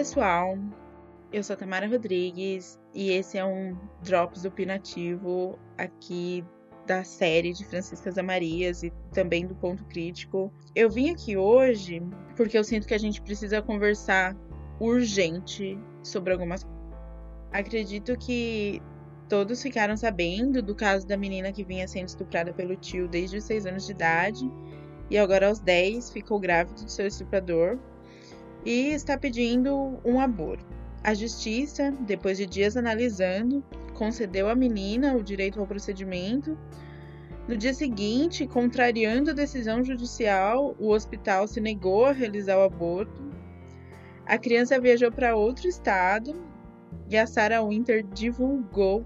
pessoal, eu sou Tamara Rodrigues e esse é um Drops Opinativo aqui da série de Franciscas Amarias e também do Ponto Crítico. Eu vim aqui hoje porque eu sinto que a gente precisa conversar urgente sobre algumas Acredito que todos ficaram sabendo do caso da menina que vinha sendo estuprada pelo tio desde os 6 anos de idade e agora aos 10 ficou grávida do seu estuprador e está pedindo um aborto. A justiça, depois de dias analisando, concedeu à menina o direito ao procedimento. No dia seguinte, contrariando a decisão judicial, o hospital se negou a realizar o aborto. A criança viajou para outro estado e a Sarah Winter divulgou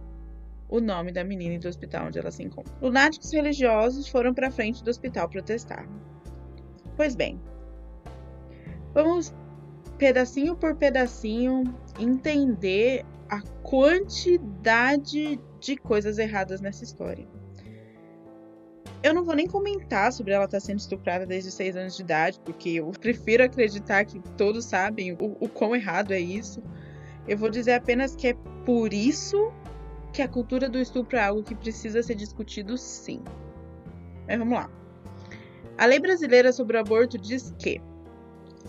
o nome da menina e do hospital onde ela se encontra. Lunáticos religiosos foram para frente do hospital protestar. Pois bem, vamos pedacinho por pedacinho entender a quantidade de coisas erradas nessa história. Eu não vou nem comentar sobre ela estar tá sendo estuprada desde 6 anos de idade, porque eu prefiro acreditar que todos sabem o, o quão errado é isso. Eu vou dizer apenas que é por isso que a cultura do estupro é algo que precisa ser discutido sim. Mas vamos lá. A lei brasileira sobre o aborto diz que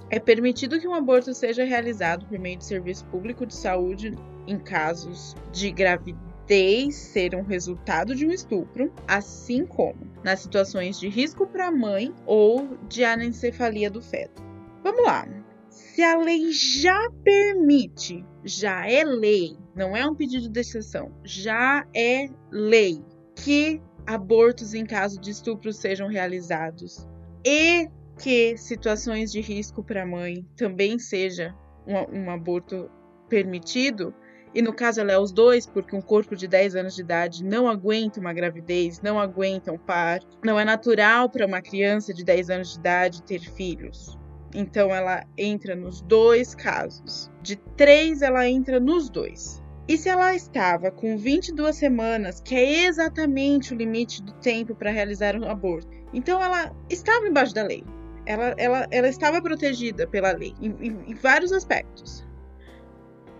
é permitido que um aborto seja realizado por meio de serviço público de saúde em casos de gravidez ser um resultado de um estupro, assim como nas situações de risco para a mãe ou de anencefalia do feto. Vamos lá. Se a lei já permite, já é lei, não é um pedido de exceção, já é lei que abortos em caso de estupro sejam realizados e que situações de risco para a mãe também seja um, um, aborto permitido, e no caso ela é os dois, porque um corpo de 10 anos de idade não aguenta uma gravidez, não aguenta um par, não é natural para uma criança de 10 anos de idade ter filhos. Então ela entra nos dois casos. De três, ela entra nos dois. E se ela estava com 22 semanas, que é exatamente o limite do tempo para realizar um aborto, então ela estava embaixo da lei. Ela, ela, ela estava protegida pela lei em, em, em vários aspectos.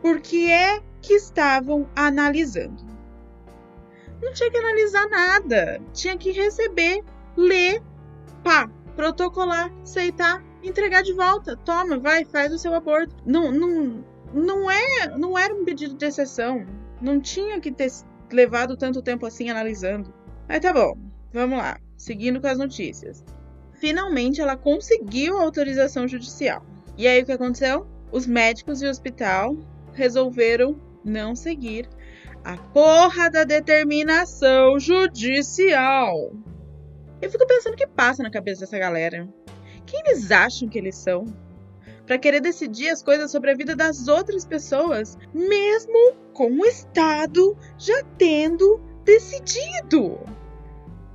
Por que é que estavam analisando? Não tinha que analisar nada. Tinha que receber, ler, pá, protocolar, aceitar, entregar de volta. Toma, vai, faz o seu aborto. Não, não, não, é, não era um pedido de exceção. Não tinha que ter levado tanto tempo assim analisando. Mas tá bom, vamos lá. Seguindo com as notícias. Finalmente ela conseguiu a autorização judicial. E aí o que aconteceu? Os médicos e o hospital resolveram não seguir a porra da determinação judicial. Eu fico pensando o que passa na cabeça dessa galera. Quem eles acham que eles são? Para querer decidir as coisas sobre a vida das outras pessoas, mesmo com o Estado já tendo decidido.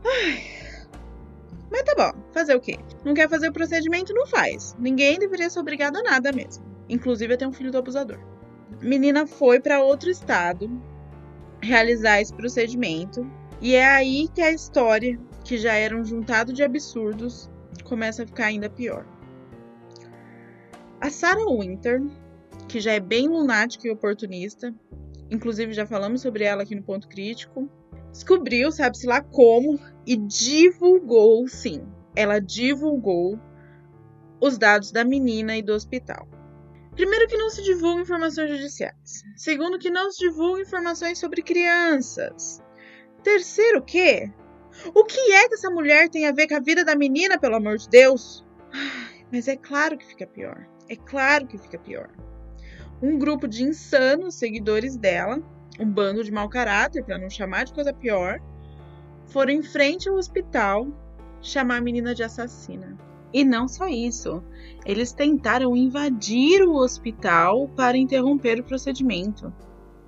Ai. Fazer o quê? Não quer fazer o procedimento? Não faz. Ninguém deveria ser obrigado a nada mesmo. Inclusive até um filho do abusador. Menina foi para outro estado realizar esse procedimento. E é aí que a história, que já era um juntado de absurdos, começa a ficar ainda pior. A Sarah Winter, que já é bem lunática e oportunista, inclusive já falamos sobre ela aqui no Ponto Crítico, descobriu, sabe-se lá como, e divulgou, sim, ela divulgou os dados da menina e do hospital. Primeiro, que não se divulgam informações judiciais. Segundo, que não se divulgam informações sobre crianças. Terceiro, que o que é que essa mulher tem a ver com a vida da menina, pelo amor de Deus? Mas é claro que fica pior. É claro que fica pior. Um grupo de insanos seguidores dela, um bando de mau caráter, para não chamar de coisa pior, foram em frente ao hospital chamar a menina de assassina. E não só isso, eles tentaram invadir o hospital para interromper o procedimento.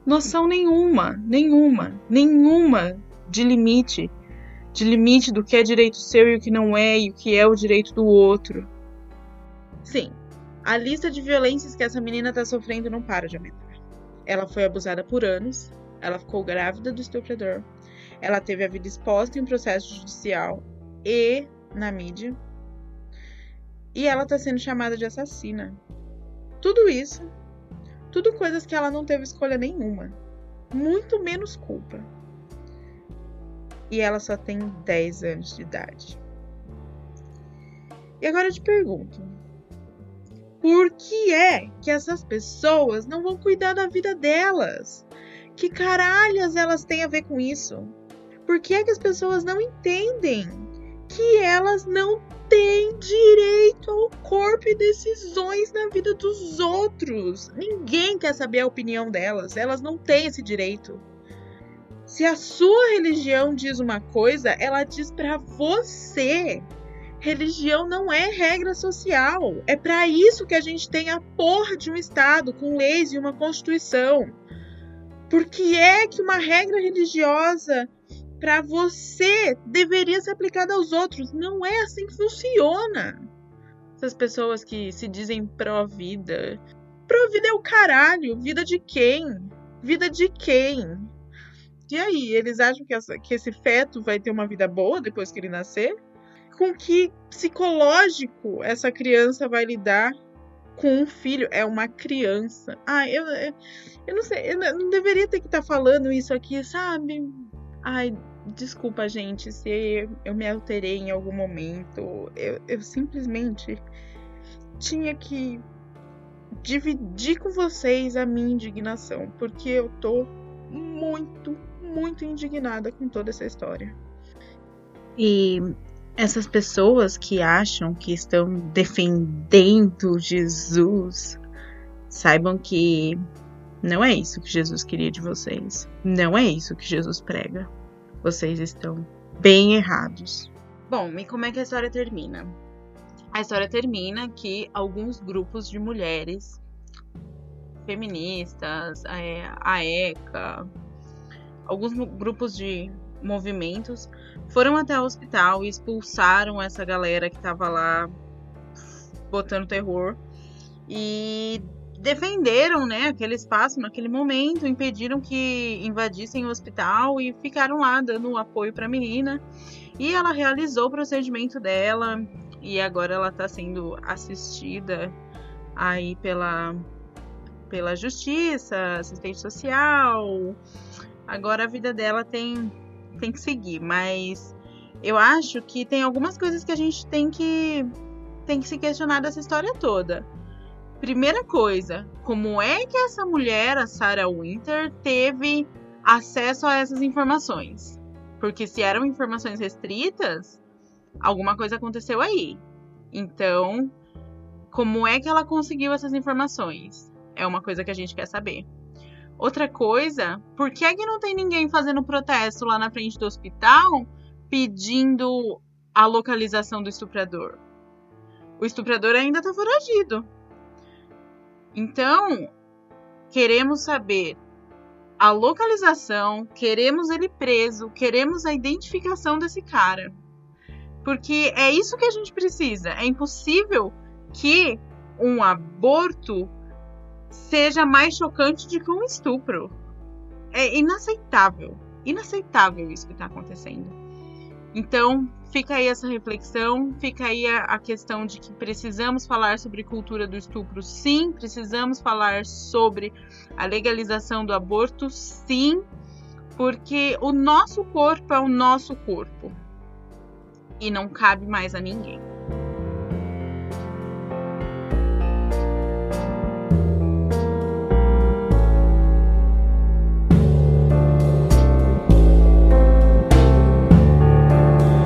Noção nenhuma, nenhuma, nenhuma de limite de limite do que é direito seu e o que não é, e o que é o direito do outro. Sim, a lista de violências que essa menina está sofrendo não para de aumentar. Ela foi abusada por anos, ela ficou grávida do estuprador, ela teve a vida exposta em processo judicial e na mídia, e ela está sendo chamada de assassina. Tudo isso Tudo coisas que ela não teve escolha nenhuma. Muito menos culpa. E ela só tem 10 anos de idade. E agora eu te pergunto: por que é que essas pessoas não vão cuidar da vida delas? Que caralhas elas têm a ver com isso? Por que é que as pessoas não entendem que elas não têm direito ao corpo e decisões na vida dos outros? Ninguém quer saber a opinião delas, elas não têm esse direito. Se a sua religião diz uma coisa, ela diz para você. Religião não é regra social. É para isso que a gente tem a porra de um Estado com leis e uma Constituição. Por que é que uma regra religiosa para você deveria ser aplicada aos outros? Não é assim que funciona. Essas pessoas que se dizem pró-vida. Pró-vida é o caralho. Vida de quem? Vida de quem? E aí, eles acham que, essa, que esse feto vai ter uma vida boa depois que ele nascer? Com que psicológico essa criança vai lidar com um filho? É uma criança. Ah, eu, eu não sei, eu não deveria ter que estar tá falando isso aqui, sabe? Ai, desculpa, gente, se eu me alterei em algum momento. Eu, eu simplesmente tinha que dividir com vocês a minha indignação, porque eu tô muito, muito indignada com toda essa história. E essas pessoas que acham que estão defendendo Jesus, saibam que não é isso que Jesus queria de vocês. Não é isso que Jesus prega. Vocês estão bem errados. Bom, e como é que a história termina? A história termina que alguns grupos de mulheres feministas, é, a ECA, alguns grupos de movimentos foram até o hospital e expulsaram essa galera que estava lá botando terror e defenderam, né, aquele espaço naquele momento, impediram que invadissem o hospital e ficaram lá dando apoio para a menina. E ela realizou o procedimento dela e agora ela está sendo assistida aí pela pela justiça, assistente social. Agora a vida dela tem tem que seguir, mas eu acho que tem algumas coisas que a gente tem que tem que se questionar dessa história toda. Primeira coisa, como é que essa mulher, a Sarah Winter, teve acesso a essas informações? Porque se eram informações restritas, alguma coisa aconteceu aí. Então, como é que ela conseguiu essas informações? É uma coisa que a gente quer saber. Outra coisa, por que, é que não tem ninguém fazendo protesto lá na frente do hospital pedindo a localização do estuprador? O estuprador ainda tá foragido. Então, queremos saber a localização, queremos ele preso, queremos a identificação desse cara. Porque é isso que a gente precisa. É impossível que um aborto seja mais chocante do que um estupro. É inaceitável. Inaceitável isso que está acontecendo. Então, fica aí essa reflexão, fica aí a, a, questão de que precisamos falar sobre cultura do estupro, sim, precisamos falar sobre a legalização do aborto, sim, porque o nosso corpo é o nosso corpo e não cabe mais a ninguém.